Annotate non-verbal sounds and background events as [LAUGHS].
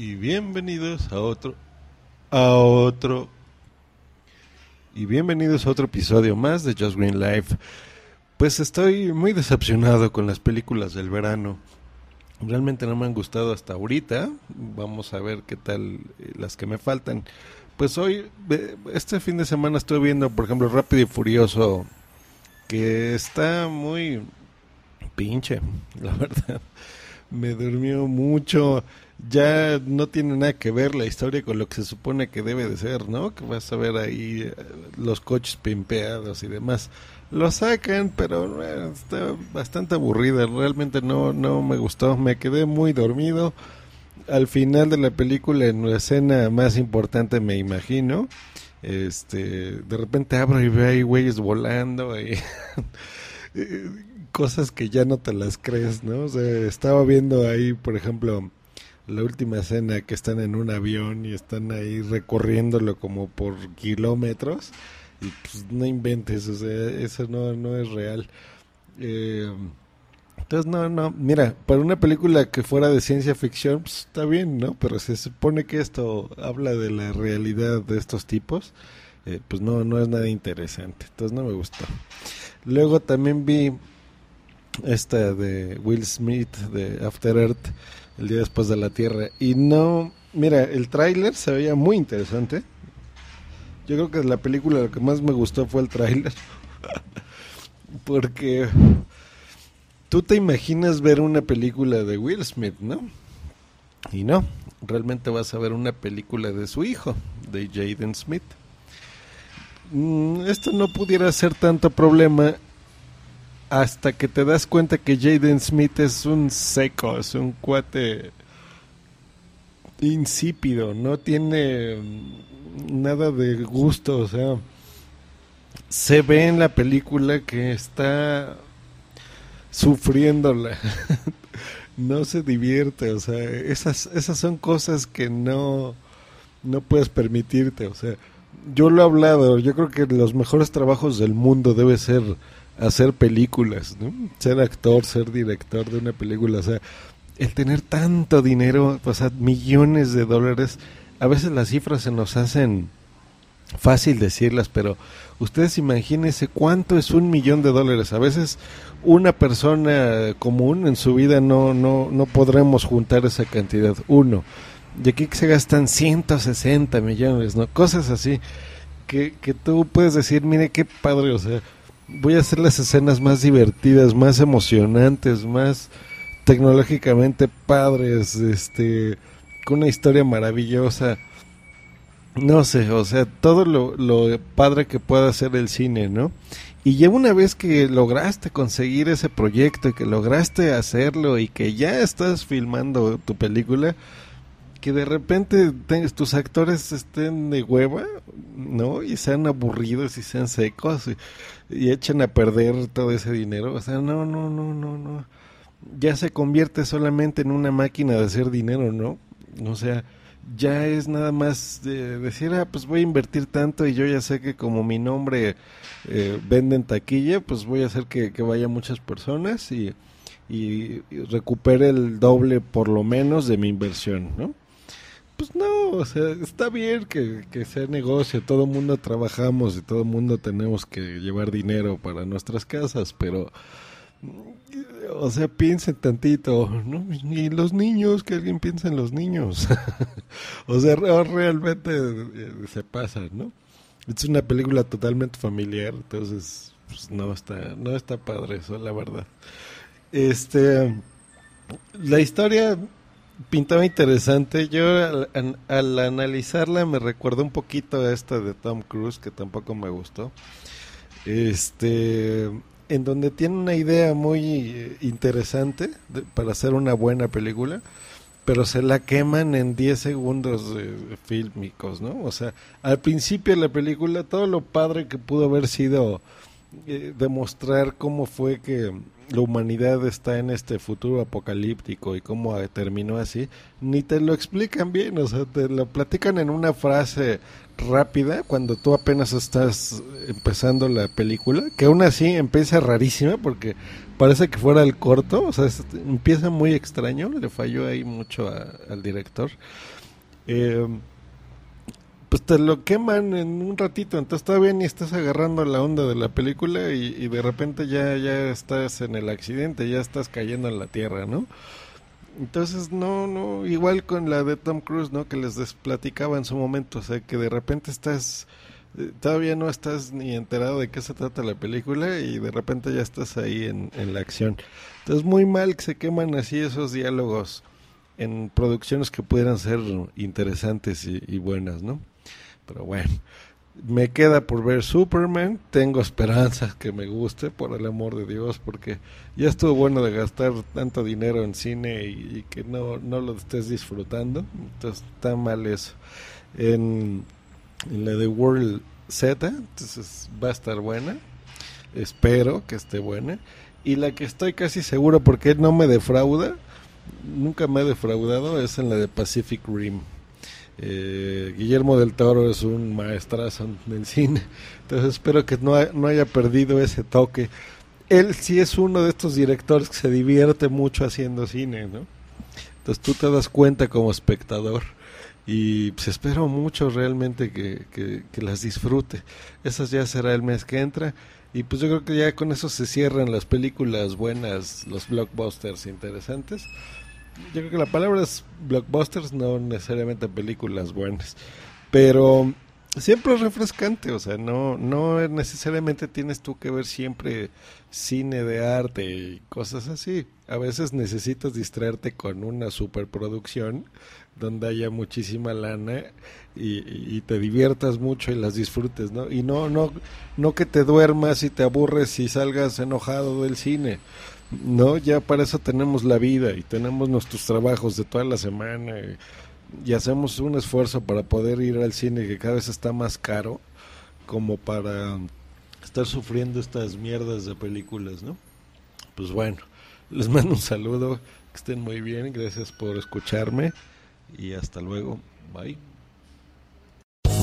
Y bienvenidos a otro, a otro, y bienvenidos a otro episodio más de Just Green Life. Pues estoy muy decepcionado con las películas del verano. Realmente no me han gustado hasta ahorita. Vamos a ver qué tal eh, las que me faltan. Pues hoy, este fin de semana estoy viendo, por ejemplo, Rápido y Furioso, que está muy pinche, [LAUGHS] la verdad. Me durmió mucho. Ya no tiene nada que ver la historia con lo que se supone que debe de ser, ¿no? Que vas a ver ahí eh, los coches pimpeados y demás lo sacan, pero eh, está bastante aburrida. Realmente no, no me gustó. Me quedé muy dormido. Al final de la película, en la escena más importante, me imagino, este, de repente abro y veo ahí güeyes volando y [LAUGHS] cosas que ya no te las crees, ¿no? O sea, estaba viendo ahí, por ejemplo, la última escena que están en un avión y están ahí recorriéndolo como por kilómetros y pues no inventes, o sea, eso no, no es real. Eh, entonces, no, no, mira, para una película que fuera de ciencia ficción, pues está bien, ¿no? Pero se supone que esto habla de la realidad de estos tipos, eh, pues no, no es nada interesante, entonces no me gustó. Luego también vi esta de Will Smith de After Earth, el día después de la Tierra, y no, mira, el tráiler se veía muy interesante, yo creo que la película lo que más me gustó fue el tráiler. [LAUGHS] Porque tú te imaginas ver una película de Will Smith, ¿no? Y no, realmente vas a ver una película de su hijo, de Jaden Smith. Mm, esto no pudiera ser tanto problema hasta que te das cuenta que Jaden Smith es un seco, es un cuate insípido, no tiene nada de gusto, o sea, se ve en la película que está sufriéndola. [LAUGHS] no se divierte, o sea, esas esas son cosas que no no puedes permitirte, o sea, yo lo he hablado, yo creo que los mejores trabajos del mundo debe ser hacer películas. Ser actor, ser director de una película, o sea, el tener tanto dinero, o sea, millones de dólares a veces las cifras se nos hacen fácil decirlas, pero ustedes imagínense cuánto es un millón de dólares. A veces una persona común en su vida no, no, no podremos juntar esa cantidad. Uno. Y aquí se gastan 160 millones, ¿no? Cosas así que, que tú puedes decir, mire qué padre, o sea, voy a hacer las escenas más divertidas, más emocionantes, más tecnológicamente padres, este una historia maravillosa. No sé, o sea, todo lo, lo padre que pueda hacer el cine, ¿no? Y ya una vez que lograste conseguir ese proyecto y que lograste hacerlo y que ya estás filmando tu película, que de repente tus actores estén de hueva, ¿no? Y sean aburridos y sean secos y, y, echen a perder todo ese dinero. O sea, no, no, no, no, no. Ya se convierte solamente en una máquina de hacer dinero, ¿no? O sea, ya es nada más de decir, ah, pues voy a invertir tanto y yo ya sé que como mi nombre eh, vende en taquilla, pues voy a hacer que, vaya muchas personas y, y, recupere el doble por lo menos de mi inversión, ¿no? Pues no, o sea, está bien que, que sea negocio, todo el mundo trabajamos y todo el mundo tenemos que llevar dinero para nuestras casas, pero o sea, piensen tantito, ¿no? Y los niños, que alguien piense en los niños. [LAUGHS] o sea, realmente eh, se pasa, ¿no? Es una película totalmente familiar, entonces pues, no está no está padre eso, la verdad. Este la historia pintaba interesante. Yo al, al analizarla me recuerdo un poquito a esta de Tom Cruise que tampoco me gustó. Este en donde tiene una idea muy eh, interesante para hacer una buena película, pero se la queman en 10 segundos fílmicos, ¿no? O sea, al principio de la película todo lo padre que pudo haber sido eh, demostrar cómo fue que la humanidad está en este futuro apocalíptico y cómo terminó así, ni te lo explican bien, o sea, te lo platican en una frase rápida cuando tú apenas estás empezando la película, que aún así empieza rarísima porque parece que fuera el corto, o sea, empieza muy extraño, le falló ahí mucho al director. Eh, pues te lo queman en un ratito, entonces todavía ni estás agarrando la onda de la película y, de repente ya, ya estás en el accidente, ya estás cayendo en la tierra, ¿no? Entonces, no, no, igual con la de Tom Cruise, ¿no? Que les platicaba en su momento, o sea, que de repente estás, eh, todavía no estás ni enterado de qué se trata la película y de repente ya estás ahí en, en la acción. Entonces, muy mal que se queman así esos diálogos en producciones que pudieran ser interesantes y buenas, ¿no? Pero bueno, me queda por ver Superman. Tengo esperanzas que me guste, por el amor de Dios, porque ya estuvo bueno de gastar tanto dinero en cine y, que no, no lo estés disfrutando. Entonces está mal eso. En, la de World Z, entonces va a estar buena. Espero que esté buena. Y la que estoy casi seguro porque no me defrauda, nunca me ha defraudado, es en la de Pacific Rim. Eh, Guillermo del Toro es un maestrazo en cine, entonces espero que no, no haya perdido ese toque. Él sí es uno de estos directores que se divierte mucho haciendo cine, ¿no? Entonces tú te das cuenta como espectador y pues espero mucho realmente que, que, que las disfrute. Esas ya será el mes que entra y pues yo creo que ya con eso se cierran las películas buenas, los blockbusters interesantes yo creo que la palabra es blockbusters, no necesariamente películas buenas, pero siempre es refrescante, o sea, no, no necesariamente tienes tú que ver siempre cine de arte y cosas así. A veces necesitas distraerte con una superproducción donde haya muchísima lana y, y, te diviertas mucho y las disfrutes, ¿no? Y no, no, no que te duermas y te aburres y salgas enojado del cine. No, ya para eso tenemos la vida y tenemos nuestros trabajos de toda la semana y, hacemos un esfuerzo para poder ir al cine que cada vez está más caro como para estar sufriendo estas mierdas de películas, ¿no? Pues bueno, les mando un saludo, que estén muy bien, gracias por escucharme y hasta luego, bye.